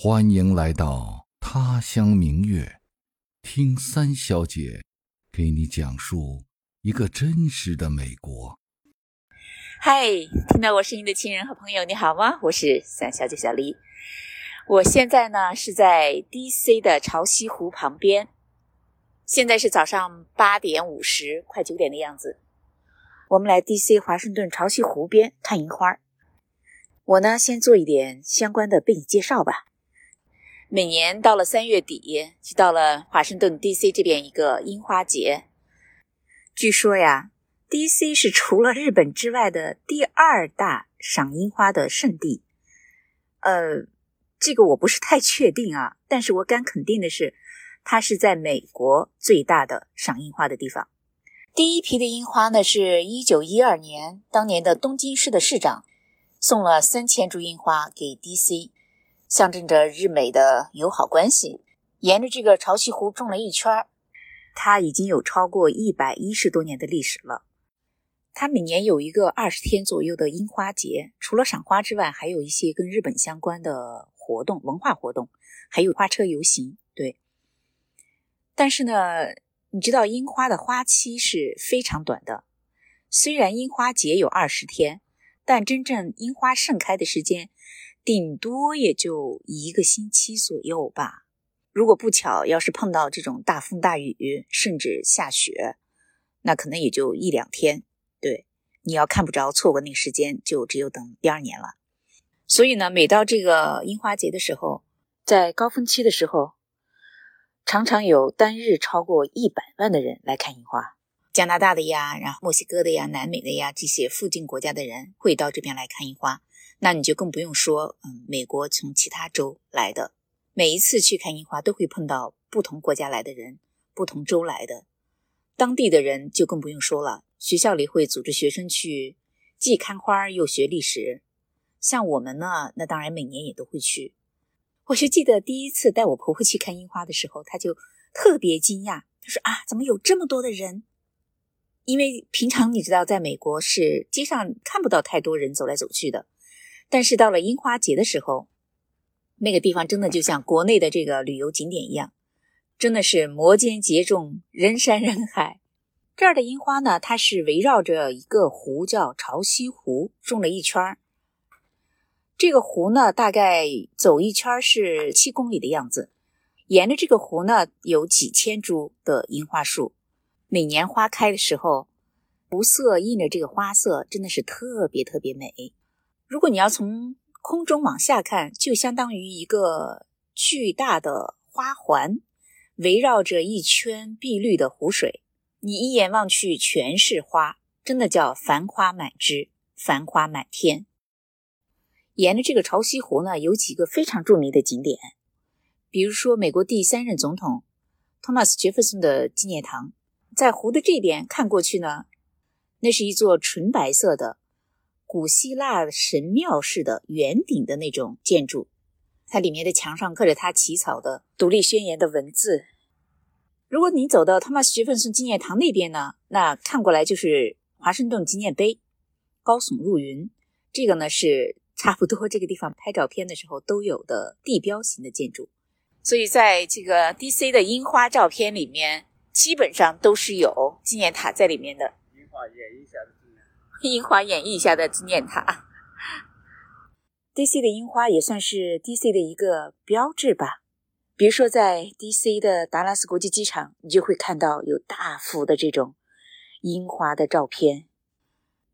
欢迎来到他乡明月，听三小姐给你讲述一个真实的美国。嗨，听到我声音的亲人和朋友，你好吗？我是三小姐小黎。我现在呢是在 D.C. 的潮汐湖旁边，现在是早上八点五十，快九点的样子。我们来 D.C. 华盛顿潮汐湖边看樱花。我呢先做一点相关的背景介绍吧。每年到了三月底，就到了华盛顿 D.C. 这边一个樱花节。据说呀，D.C. 是除了日本之外的第二大赏樱花的圣地。呃，这个我不是太确定啊，但是我敢肯定的是，它是在美国最大的赏樱花的地方。第一批的樱花呢，是一九一二年，当年的东京市的市长送了三千株樱花给 D.C. 象征着日美的友好关系，沿着这个潮汐湖种了一圈它已经有超过一百一十多年的历史了。它每年有一个二十天左右的樱花节，除了赏花之外，还有一些跟日本相关的活动、文化活动，还有花车游行。对，但是呢，你知道樱花的花期是非常短的，虽然樱花节有二十天，但真正樱花盛开的时间。顶多也就一个星期左右吧。如果不巧，要是碰到这种大风大雨，甚至下雪，那可能也就一两天。对，你要看不着，错过那个时间，就只有等第二年了。所以呢，每到这个樱花节的时候，在高峰期的时候，常常有单日超过一百万的人来看樱花。加拿大的呀，然后墨西哥的呀，南美的呀，这些附近国家的人会到这边来看樱花。那你就更不用说，嗯，美国从其他州来的，每一次去看樱花都会碰到不同国家来的人，不同州来的，当地的人就更不用说了。学校里会组织学生去，既看花又学历史。像我们呢，那当然每年也都会去。我就记得第一次带我婆婆去看樱花的时候，她就特别惊讶，她说啊，怎么有这么多的人？因为平常你知道，在美国是街上看不到太多人走来走去的。但是到了樱花节的时候，那个地方真的就像国内的这个旅游景点一样，真的是摩肩接踵，人山人海。这儿的樱花呢，它是围绕着一个湖叫潮汐湖种了一圈儿。这个湖呢，大概走一圈是七公里的样子。沿着这个湖呢，有几千株的樱花树。每年花开的时候，湖色映着这个花色，真的是特别特别美。如果你要从空中往下看，就相当于一个巨大的花环，围绕着一圈碧绿的湖水。你一眼望去全是花，真的叫繁花满枝，繁花满天。沿着这个潮汐湖呢，有几个非常著名的景点，比如说美国第三任总统托马斯·杰弗森的纪念堂，在湖的这边看过去呢，那是一座纯白色的。古希腊神庙式的圆顶的那种建筑，它里面的墙上刻着他起草的独立宣言的文字。如果你走到托马斯·杰弗森纪念堂那边呢，那看过来就是华盛顿纪念碑，高耸入云。这个呢是差不多这个地方拍照片的时候都有的地标型的建筑。所以在这个 D.C. 的樱花照片里面，基本上都是有纪念塔在里面的。樱花演一下樱花演绎下的纪念塔，D.C. 的樱花也算是 D.C. 的一个标志吧。比如说，在 D.C. 的达拉斯国际机场，你就会看到有大幅的这种樱花的照片。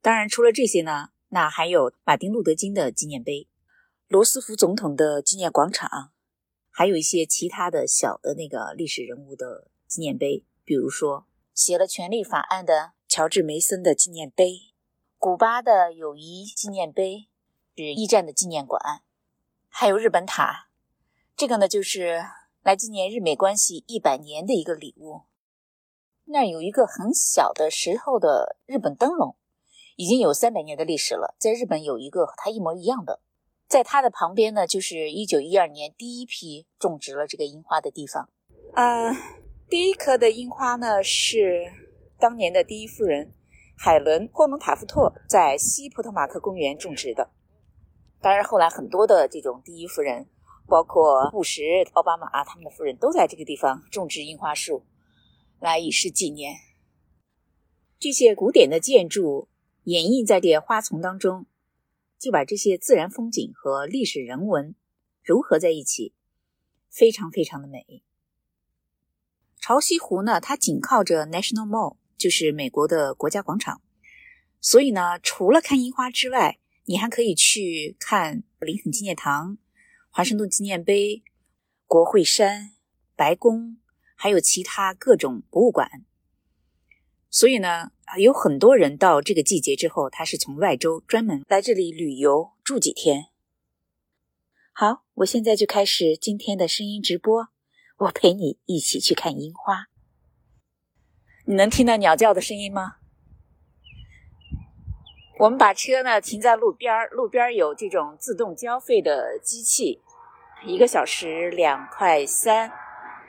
当然，除了这些呢，那还有马丁·路德·金的纪念碑、罗斯福总统的纪念广场，还有一些其他的小的那个历史人物的纪念碑，比如说写了《权利法案》的乔治·梅森的纪念碑。古巴的友谊纪念碑是一战的纪念馆，还有日本塔，这个呢就是来纪念日美关系一百年的一个礼物。那有一个很小的时候的日本灯笼，已经有三百年的历史了。在日本有一个和它一模一样的，在它的旁边呢，就是一九一二年第一批种植了这个樱花的地方。啊，第一棵的樱花呢是当年的第一夫人。海伦·霍蒙塔夫特在西普特马克公园种植的。当然，后来很多的这种第一夫人包括布什、奥巴马他们的夫人都在这个地方种植樱花树，来以示纪念。这些古典的建筑掩映在这花丛当中，就把这些自然风景和历史人文融合在一起，非常非常的美。潮汐湖呢，它紧靠着 National Mall，就是美国的国家广场，所以呢，除了看樱花之外，你还可以去看林肯纪念堂、华盛顿纪念碑、国会山、白宫，还有其他各种博物馆。所以呢，有很多人到这个季节之后，他是从外州专门来这里旅游住几天。好，我现在就开始今天的声音直播，我陪你一起去看樱花。你能听到鸟叫的声音吗？我们把车呢停在路边儿，路边儿有这种自动交费的机器，一个小时两块三，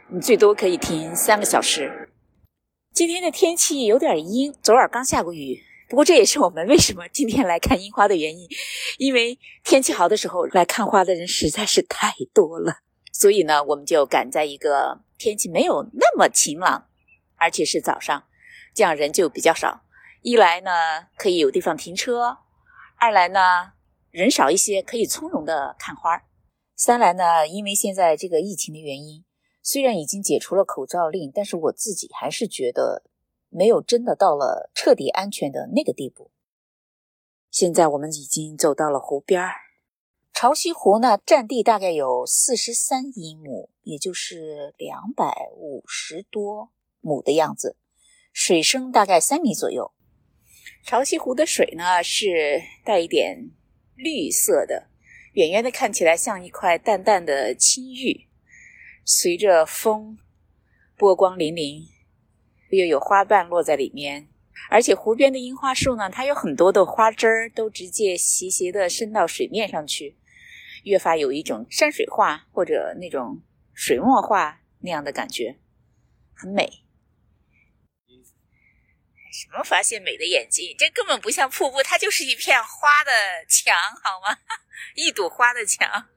你最多可以停三个小时。今天的天气有点阴，昨晚刚下过雨，不过这也是我们为什么今天来看樱花的原因，因为天气好的时候来看花的人实在是太多了，所以呢，我们就赶在一个天气没有那么晴朗，而且是早上，这样人就比较少。一来呢，可以有地方停车；二来呢，人少一些，可以从容的看花；三来呢，因为现在这个疫情的原因，虽然已经解除了口罩令，但是我自己还是觉得没有真的到了彻底安全的那个地步。现在我们已经走到了湖边儿，潮汐湖呢，占地大概有四十三英亩，也就是两百五十多母的样子，水深大概三米左右。潮汐湖的水呢是带一点绿色的，远远的看起来像一块淡淡的青玉，随着风波光粼粼，又有花瓣落在里面。而且湖边的樱花树呢，它有很多的花枝儿都直接斜斜的伸到水面上去，越发有一种山水画或者那种水墨画那样的感觉，很美。什么发现美的眼睛？这根本不像瀑布，它就是一片花的墙，好吗？一朵花的墙。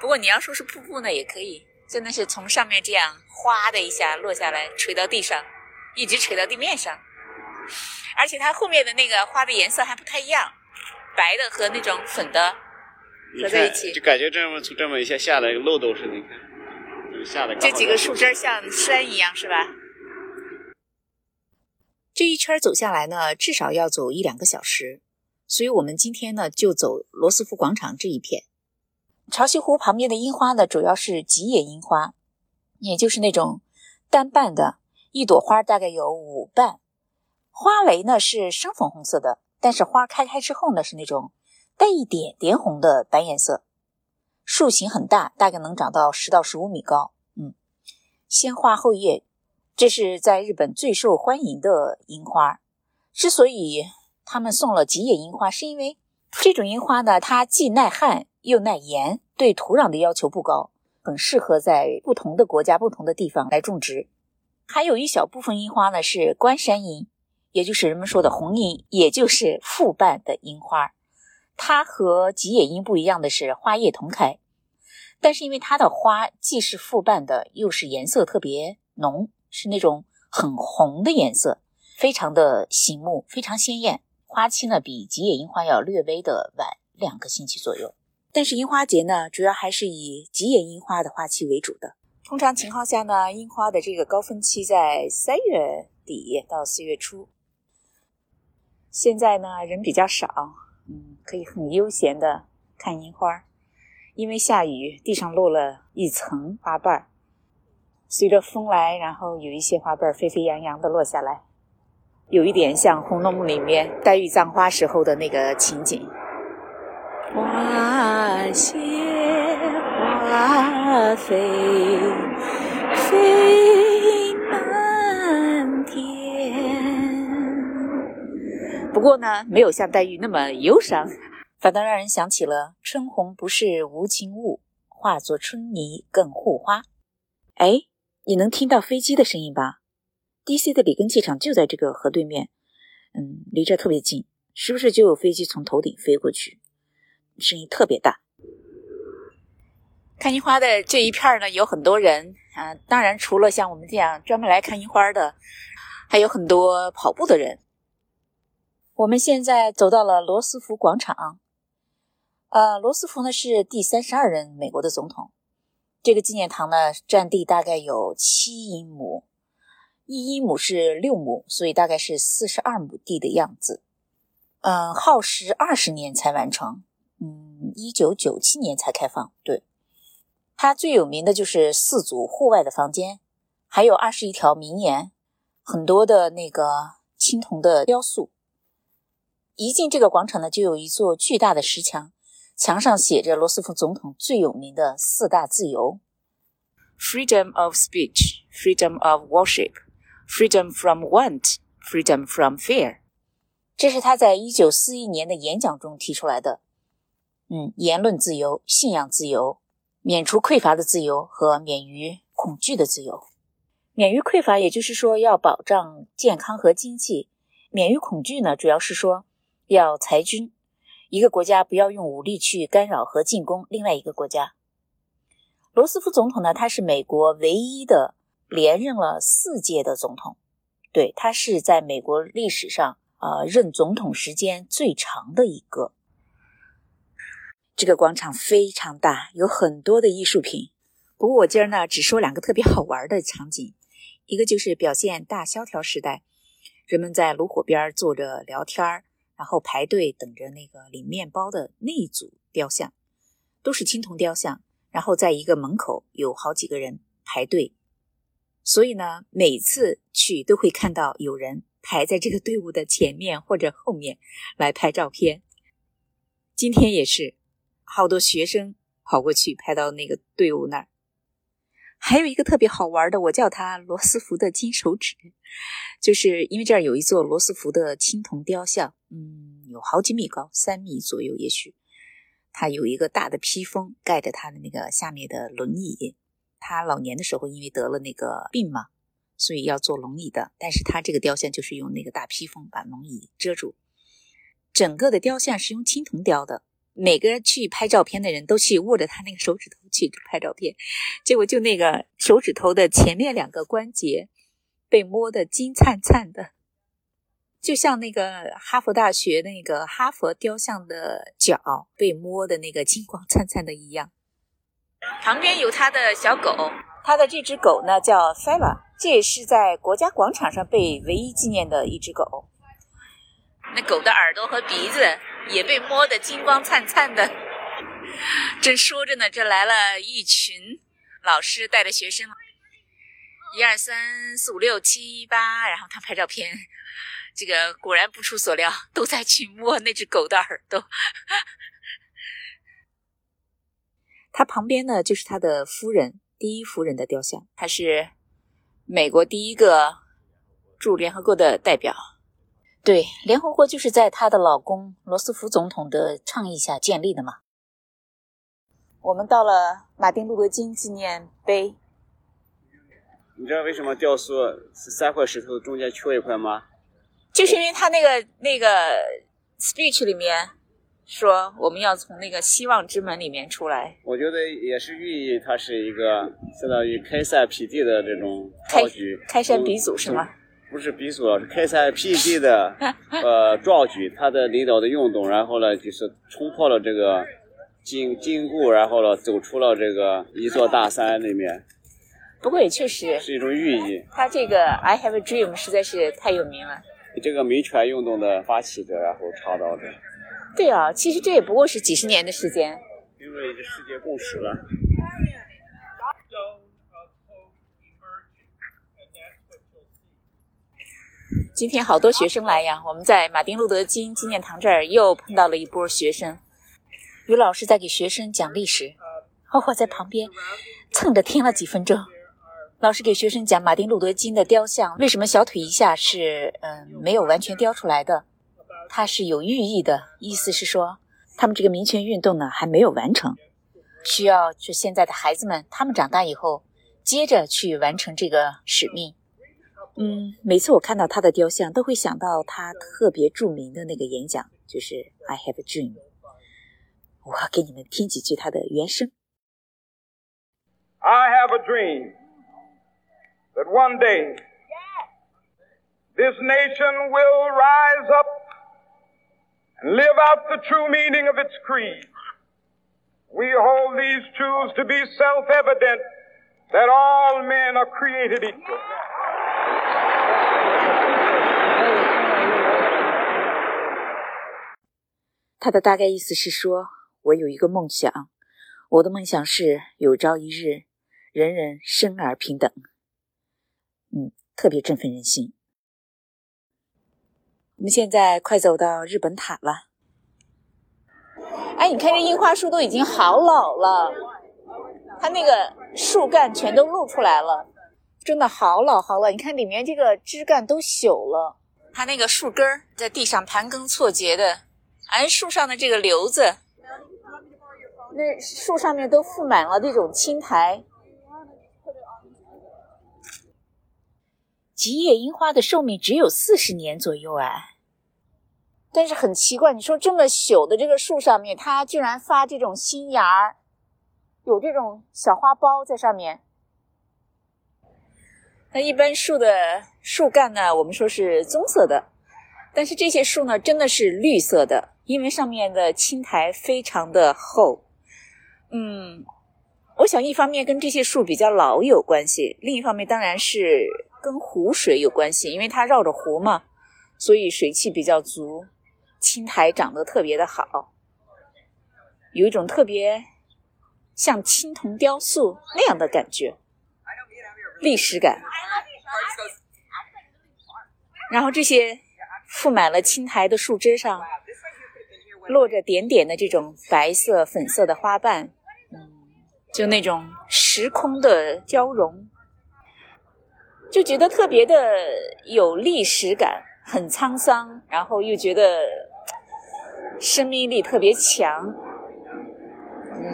不过你要说是瀑布呢，也可以，真的是从上面这样哗的一下落下来，垂到地上，一直垂到地面上。而且它后面的那个花的颜色还不太一样，白的和那种粉的合在一起，就感觉这么这么一下下来漏斗似的，你看。这几个树枝像山一样，是吧？这一圈走下来呢，至少要走一两个小时。所以我们今天呢，就走罗斯福广场这一片。潮汐湖旁边的樱花呢，主要是吉野樱花，也就是那种单瓣的，一朵花大概有五瓣，花蕾呢是深粉红色的，但是花开开之后呢，是那种带一点点红的白颜色。树形很大，大概能长到十到十五米高。嗯先花后叶，这是在日本最受欢迎的樱花。之所以他们送了吉野樱花，是因为这种樱花呢，它既耐旱又耐盐，对土壤的要求不高，很适合在不同的国家、不同的地方来种植。还有一小部分樱花呢是关山樱，也就是人们说的红樱，也就是复瓣的樱花。它和吉野樱不一样的是，花叶同开。但是因为它的花既是复瓣的，又是颜色特别浓，是那种很红的颜色，非常的醒目，非常鲜艳。花期呢比吉野樱花要略微的晚两个星期左右。但是樱花节呢，主要还是以吉野樱花的花期为主的。通常情况下呢，樱花的这个高峰期在三月底到四月初。现在呢人比较少，嗯，可以很悠闲的看樱花。因为下雨，地上落了一层花瓣儿，随着风来，然后有一些花瓣儿飞飞扬扬的落下来，有一点像《红楼梦》里面黛玉葬花时候的那个情景。花谢花飞，飞过呢，没有像黛玉那么忧伤。反倒让人想起了“春红不是无情物，化作春泥更护花”。哎，你能听到飞机的声音吧？DC 的里根机场就在这个河对面，嗯，离这特别近。时不时就有飞机从头顶飞过去，声音特别大。看樱花的这一片呢，有很多人啊，当然除了像我们这样专门来看樱花的，还有很多跑步的人。我们现在走到了罗斯福广场，呃，罗斯福呢是第三十二任美国的总统。这个纪念堂呢，占地大概有七英亩，一英亩是六亩，所以大概是四十二亩地的样子。嗯，耗时二十年才完成，嗯，一九九七年才开放。对，它最有名的就是四组户外的房间，还有二十一条名言，很多的那个青铜的雕塑。一进这个广场呢，就有一座巨大的石墙，墙上写着罗斯福总统最有名的四大自由：freedom of speech, freedom of worship, freedom from want, freedom from fear。这是他在一九四一年的演讲中提出来的。嗯，言论自由、信仰自由、免除匮乏的自由和免于恐惧的自由。免于匮乏，也就是说要保障健康和经济；免于恐惧呢，主要是说。要裁军，一个国家不要用武力去干扰和进攻另外一个国家。罗斯福总统呢，他是美国唯一的连任了四届的总统，对他是在美国历史上呃任总统时间最长的一个。这个广场非常大，有很多的艺术品。不过我今儿呢只说两个特别好玩的场景，一个就是表现大萧条时代，人们在炉火边坐着聊天儿。然后排队等着那个领面包的那一组雕像，都是青铜雕像。然后在一个门口有好几个人排队，所以呢，每次去都会看到有人排在这个队伍的前面或者后面来拍照片。今天也是，好多学生跑过去拍到那个队伍那儿。还有一个特别好玩的，我叫它罗斯福的金手指，就是因为这儿有一座罗斯福的青铜雕像，嗯，有好几米高，三米左右，也许。他有一个大的披风盖着他的那个下面的轮椅。他老年的时候因为得了那个病嘛，所以要坐轮椅的。但是他这个雕像就是用那个大披风把轮椅遮住，整个的雕像是用青铜雕的。每个去拍照片的人都去握着他那个手指头去拍照片，结果就那个手指头的前面两个关节被摸得金灿灿的，就像那个哈佛大学那个哈佛雕像的脚被摸的那个金光灿灿的一样。旁边有他的小狗，他的这只狗呢叫 Fella，这也是在国家广场上被唯一纪念的一只狗。那狗的耳朵和鼻子。也被摸得金光灿灿的，正说着呢，这来了一群老师带着学生，一二三四五六七八，然后他拍照片。这个果然不出所料，都在去摸那只狗的耳朵。他旁边呢，就是他的夫人，第一夫人的雕像，他是美国第一个驻联合国的代表。对，联合国就是在她的老公罗斯福总统的倡议下建立的嘛。我们到了马丁路德金纪念碑。你知道为什么雕塑是三块石头中间缺一块吗？就是因为他那个那个 speech 里面说我们要从那个希望之门里面出来。我觉得也是寓意，它是一个相当于开山辟地的这种壮举。开山鼻祖是吗？不是鼻祖，是开山辟地的，呃，壮举。他的领导的运动，然后呢，就是冲破了这个禁禁锢，然后呢，走出了这个一座大山里面。不过也确实是一种寓意。他这个 “I have a dream” 实在是太有名了。这个民权运动的发起者，然后倡导的。对啊，其实这也不过是几十年的时间。因为世界共识了。今天好多学生来呀！我们在马丁路德金纪念堂这儿又碰到了一波学生，有老师在给学生讲历史，我在旁边蹭着听了几分钟。老师给学生讲马丁路德金的雕像为什么小腿以下是嗯没有完全雕出来的，它是有寓意的，意思是说他们这个民权运动呢还没有完成，需要就现在的孩子们他们长大以后接着去完成这个使命。嗯，每次我看到他的雕像，都会想到他特别着名的那个演讲，就是 "I have a dream"。我要给你们听几句他的原声。I have a dream that one day this nation will rise up and live out the true meaning of its creed. We hold these truths to be self-evident that all men are created equal. 他的大概意思是说，我有一个梦想，我的梦想是有朝一日，人人生而平等。嗯，特别振奋人心。我们现在快走到日本塔了。哎，你看这樱花树都已经好老了，它那个树干全都露出来了，真的好老好老。你看里面这个枝干都朽了，它那个树根在地上盘根错节的。而树上的这个瘤子，那树上面都覆满了这种青苔。吉野樱花的寿命只有四十年左右啊，但是很奇怪，你说这么朽的这个树上面，它居然发这种新芽儿，有这种小花苞在上面。那一般树的树干呢，我们说是棕色的，但是这些树呢，真的是绿色的。因为上面的青苔非常的厚，嗯，我想一方面跟这些树比较老有关系，另一方面当然是跟湖水有关系，因为它绕着湖嘛，所以水汽比较足，青苔长得特别的好，有一种特别像青铜雕塑那样的感觉，历史感。然后这些覆满了青苔的树枝上。落着点点的这种白色、粉色的花瓣，嗯，就那种时空的交融，就觉得特别的有历史感，很沧桑，然后又觉得生命力特别强，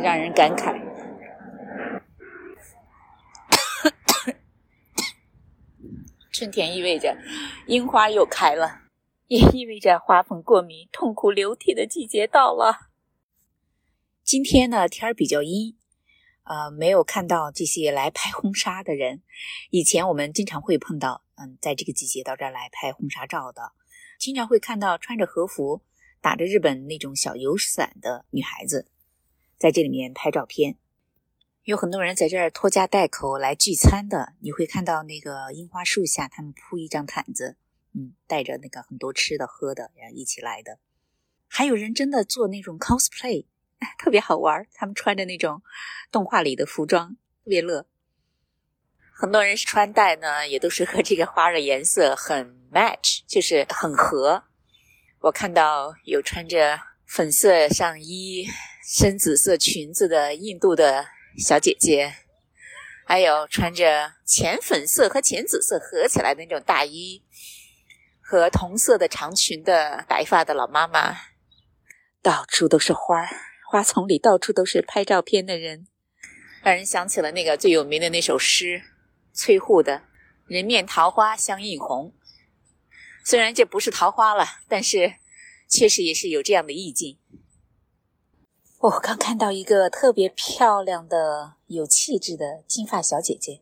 让人感慨。春天意味着樱花又开了。也意味着花粉过敏、痛苦流涕的季节到了。今天呢，天儿比较阴，呃，没有看到这些来拍婚纱的人。以前我们经常会碰到，嗯，在这个季节到这儿来拍婚纱照的，经常会看到穿着和服、打着日本那种小油伞的女孩子，在这里面拍照片。有很多人在这儿拖家带口来聚餐的，你会看到那个樱花树下，他们铺一张毯子。嗯，带着那个很多吃的喝的，然后一起来的，还有人真的做那种 cosplay，特别好玩。他们穿着那种动画里的服装，特别乐。很多人穿戴呢，也都是和这个花的颜色很 match，就是很合。我看到有穿着粉色上衣、深紫色裙子的印度的小姐姐，还有穿着浅粉色和浅紫色合起来的那种大衣。和同色的长裙的白发的老妈妈，到处都是花儿，花丛里到处都是拍照片的人，让人想起了那个最有名的那首诗，崔护的“人面桃花相映红”。虽然这不是桃花了，但是确实也是有这样的意境。我刚看到一个特别漂亮的、有气质的金发小姐姐，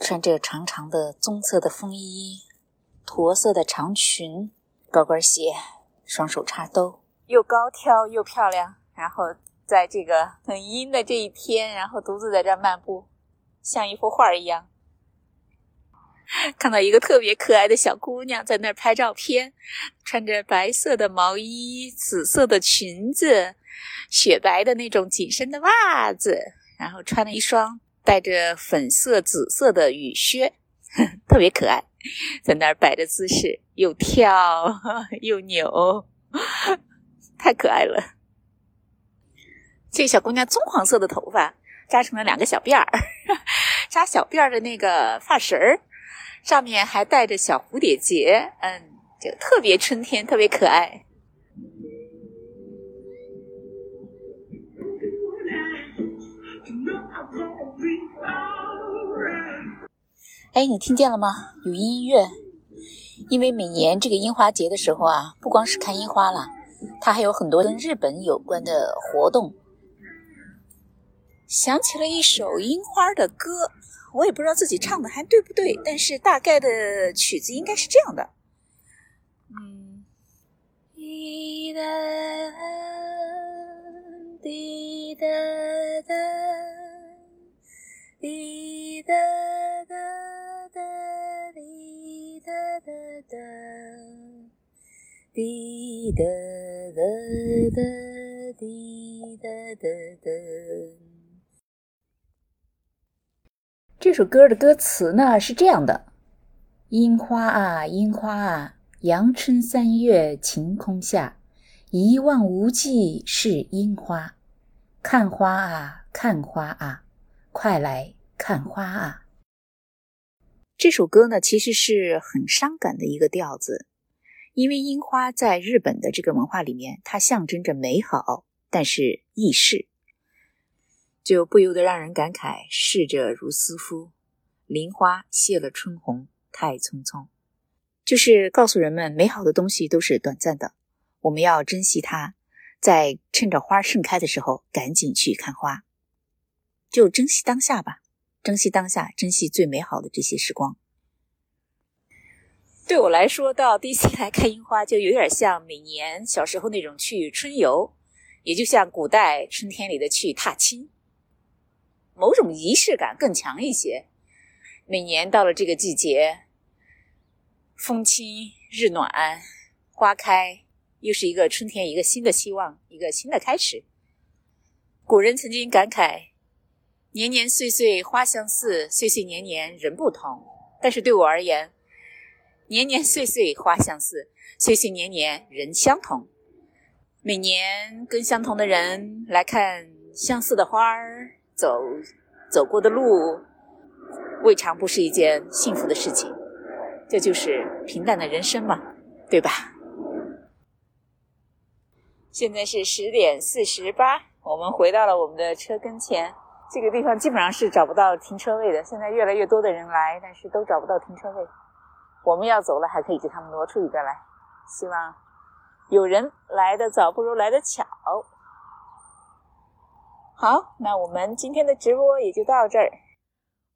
穿着长长的棕色的风衣。驼色的长裙、高跟鞋，双手插兜，又高挑又漂亮。然后在这个很阴的这一天，然后独自在这漫步，像一幅画一样。看到一个特别可爱的小姑娘在那儿拍照片，穿着白色的毛衣、紫色的裙子、雪白的那种紧身的袜子，然后穿了一双带着粉色、紫色的雨靴，特别可爱。在那儿摆着姿势，又跳 又扭，太可爱了。这小姑娘棕黄色的头发扎成了两个小辫儿，扎小辫儿的那个发绳儿上面还带着小蝴蝶结，嗯，就特别春天，特别可爱。哎，你听见了吗？有音乐。因为每年这个樱花节的时候啊，不光是看樱花了，它还有很多跟日本有关的活动。想起了一首樱花的歌，我也不知道自己唱的还对不对，但是大概的曲子应该是这样的。嗯，滴答滴答答，滴答答滴答答答，滴哒哒哒滴答答答。这首歌的歌词呢是这样的：樱花啊，樱花啊，阳春三月晴空下，一望无际是樱花。看花啊，看花啊，快来看花啊！这首歌呢其实是很伤感的一个调子，因为樱花在日本的这个文化里面，它象征着美好，但是易逝。就不由得让人感慨：逝者如斯夫，林花谢了春红，太匆匆。就是告诉人们，美好的东西都是短暂的，我们要珍惜它，在趁着花盛开的时候，赶紧去看花，就珍惜当下吧，珍惜当下，珍惜最美好的这些时光。对我来说，到 DC 来看樱花，就有点像每年小时候那种去春游，也就像古代春天里的去踏青。某种仪式感更强一些。每年到了这个季节，风轻日暖，花开，又是一个春天，一个新的希望，一个新的开始。古人曾经感慨：“年年岁岁花相似，岁岁年年人不同。”但是对我而言，年年岁岁花相似，岁岁年年人相同。每年跟相同的人来看相似的花儿。走走过的路，未尝不是一件幸福的事情。这就是平淡的人生嘛，对吧？现在是十点四十八，我们回到了我们的车跟前。这个地方基本上是找不到停车位的。现在越来越多的人来，但是都找不到停车位。我们要走了，还可以给他们挪出一个来。希望有人来的早，不如来的巧。好，那我们今天的直播也就到这儿。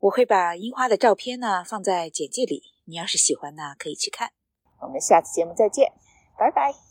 我会把樱花的照片呢放在简介里，你要是喜欢呢，可以去看。我们下次节目再见，拜拜。